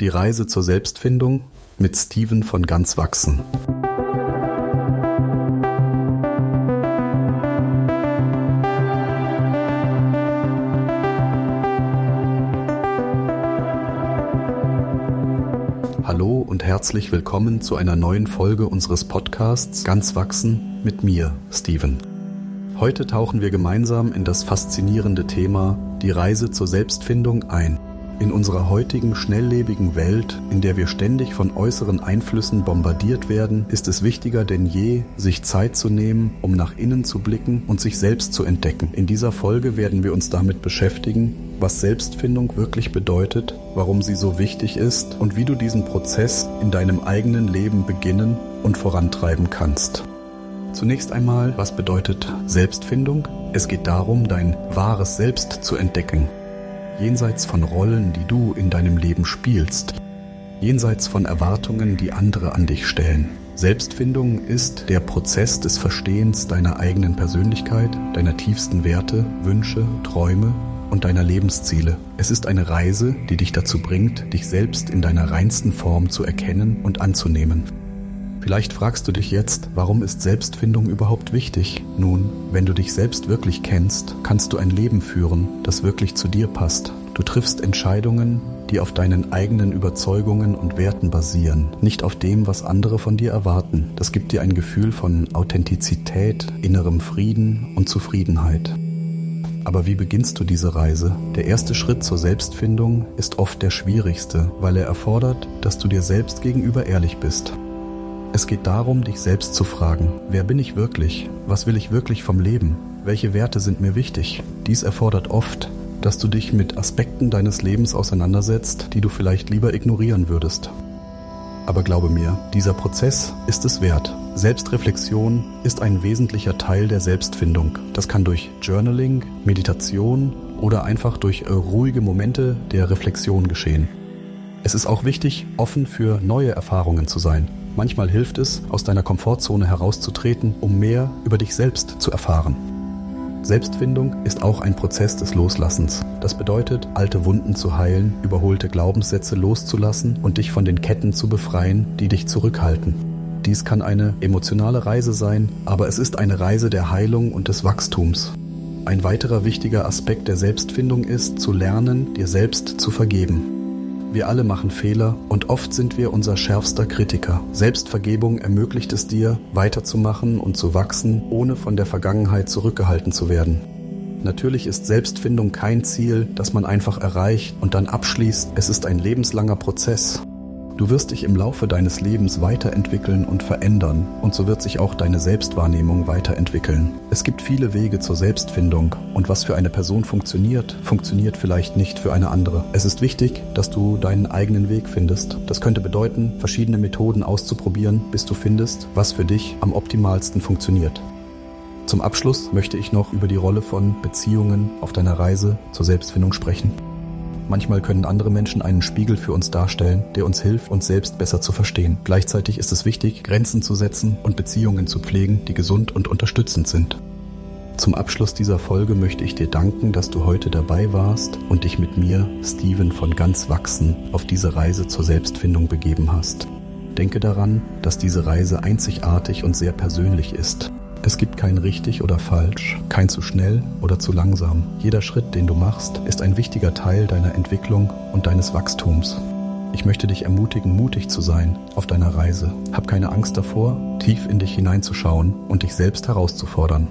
Die Reise zur Selbstfindung mit Steven von Ganz Wachsen. Hallo und herzlich willkommen zu einer neuen Folge unseres Podcasts Ganz Wachsen mit mir, Steven. Heute tauchen wir gemeinsam in das faszinierende Thema die Reise zur Selbstfindung ein. In unserer heutigen schnelllebigen Welt, in der wir ständig von äußeren Einflüssen bombardiert werden, ist es wichtiger denn je, sich Zeit zu nehmen, um nach innen zu blicken und sich selbst zu entdecken. In dieser Folge werden wir uns damit beschäftigen, was Selbstfindung wirklich bedeutet, warum sie so wichtig ist und wie du diesen Prozess in deinem eigenen Leben beginnen und vorantreiben kannst. Zunächst einmal, was bedeutet Selbstfindung? Es geht darum, dein wahres Selbst zu entdecken, jenseits von Rollen, die du in deinem Leben spielst, jenseits von Erwartungen, die andere an dich stellen. Selbstfindung ist der Prozess des Verstehens deiner eigenen Persönlichkeit, deiner tiefsten Werte, Wünsche, Träume und deiner Lebensziele. Es ist eine Reise, die dich dazu bringt, dich selbst in deiner reinsten Form zu erkennen und anzunehmen. Vielleicht fragst du dich jetzt, warum ist Selbstfindung überhaupt wichtig? Nun, wenn du dich selbst wirklich kennst, kannst du ein Leben führen, das wirklich zu dir passt. Du triffst Entscheidungen, die auf deinen eigenen Überzeugungen und Werten basieren, nicht auf dem, was andere von dir erwarten. Das gibt dir ein Gefühl von Authentizität, innerem Frieden und Zufriedenheit. Aber wie beginnst du diese Reise? Der erste Schritt zur Selbstfindung ist oft der schwierigste, weil er erfordert, dass du dir selbst gegenüber ehrlich bist. Es geht darum, dich selbst zu fragen, wer bin ich wirklich? Was will ich wirklich vom Leben? Welche Werte sind mir wichtig? Dies erfordert oft, dass du dich mit Aspekten deines Lebens auseinandersetzt, die du vielleicht lieber ignorieren würdest. Aber glaube mir, dieser Prozess ist es wert. Selbstreflexion ist ein wesentlicher Teil der Selbstfindung. Das kann durch Journaling, Meditation oder einfach durch ruhige Momente der Reflexion geschehen. Es ist auch wichtig, offen für neue Erfahrungen zu sein. Manchmal hilft es, aus deiner Komfortzone herauszutreten, um mehr über dich selbst zu erfahren. Selbstfindung ist auch ein Prozess des Loslassens. Das bedeutet, alte Wunden zu heilen, überholte Glaubenssätze loszulassen und dich von den Ketten zu befreien, die dich zurückhalten. Dies kann eine emotionale Reise sein, aber es ist eine Reise der Heilung und des Wachstums. Ein weiterer wichtiger Aspekt der Selbstfindung ist, zu lernen, dir selbst zu vergeben. Wir alle machen Fehler und oft sind wir unser schärfster Kritiker. Selbstvergebung ermöglicht es dir, weiterzumachen und zu wachsen, ohne von der Vergangenheit zurückgehalten zu werden. Natürlich ist Selbstfindung kein Ziel, das man einfach erreicht und dann abschließt. Es ist ein lebenslanger Prozess. Du wirst dich im Laufe deines Lebens weiterentwickeln und verändern und so wird sich auch deine Selbstwahrnehmung weiterentwickeln. Es gibt viele Wege zur Selbstfindung und was für eine Person funktioniert, funktioniert vielleicht nicht für eine andere. Es ist wichtig, dass du deinen eigenen Weg findest. Das könnte bedeuten, verschiedene Methoden auszuprobieren, bis du findest, was für dich am optimalsten funktioniert. Zum Abschluss möchte ich noch über die Rolle von Beziehungen auf deiner Reise zur Selbstfindung sprechen. Manchmal können andere Menschen einen Spiegel für uns darstellen, der uns hilft, uns selbst besser zu verstehen. Gleichzeitig ist es wichtig, Grenzen zu setzen und Beziehungen zu pflegen, die gesund und unterstützend sind. Zum Abschluss dieser Folge möchte ich dir danken, dass du heute dabei warst und dich mit mir, Steven von Ganz Wachsen, auf diese Reise zur Selbstfindung begeben hast. Denke daran, dass diese Reise einzigartig und sehr persönlich ist es gibt kein richtig oder falsch, kein zu schnell oder zu langsam. Jeder Schritt, den du machst, ist ein wichtiger Teil deiner Entwicklung und deines Wachstums. Ich möchte dich ermutigen, mutig zu sein auf deiner Reise. Hab keine Angst davor, tief in dich hineinzuschauen und dich selbst herauszufordern.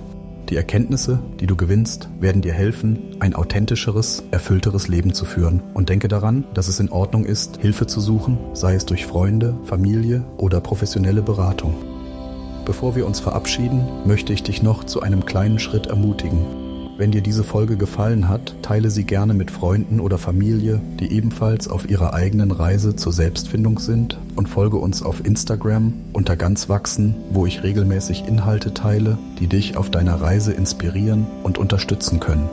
Die Erkenntnisse, die du gewinnst, werden dir helfen, ein authentischeres, erfüllteres Leben zu führen. Und denke daran, dass es in Ordnung ist, Hilfe zu suchen, sei es durch Freunde, Familie oder professionelle Beratung. Bevor wir uns verabschieden, möchte ich dich noch zu einem kleinen Schritt ermutigen. Wenn dir diese Folge gefallen hat, teile sie gerne mit Freunden oder Familie, die ebenfalls auf ihrer eigenen Reise zur Selbstfindung sind und folge uns auf Instagram unter Ganzwachsen, wo ich regelmäßig Inhalte teile, die dich auf deiner Reise inspirieren und unterstützen können.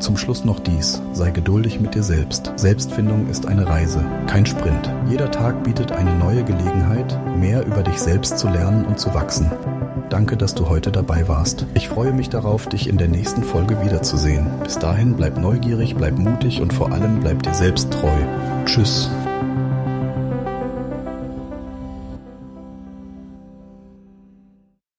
Zum Schluss noch dies, sei geduldig mit dir selbst. Selbstfindung ist eine Reise, kein Sprint. Jeder Tag bietet eine neue Gelegenheit, mehr über dich selbst zu lernen und zu wachsen. Danke, dass du heute dabei warst. Ich freue mich darauf, dich in der nächsten Folge wiederzusehen. Bis dahin bleib neugierig, bleib mutig und vor allem bleib dir selbst treu. Tschüss.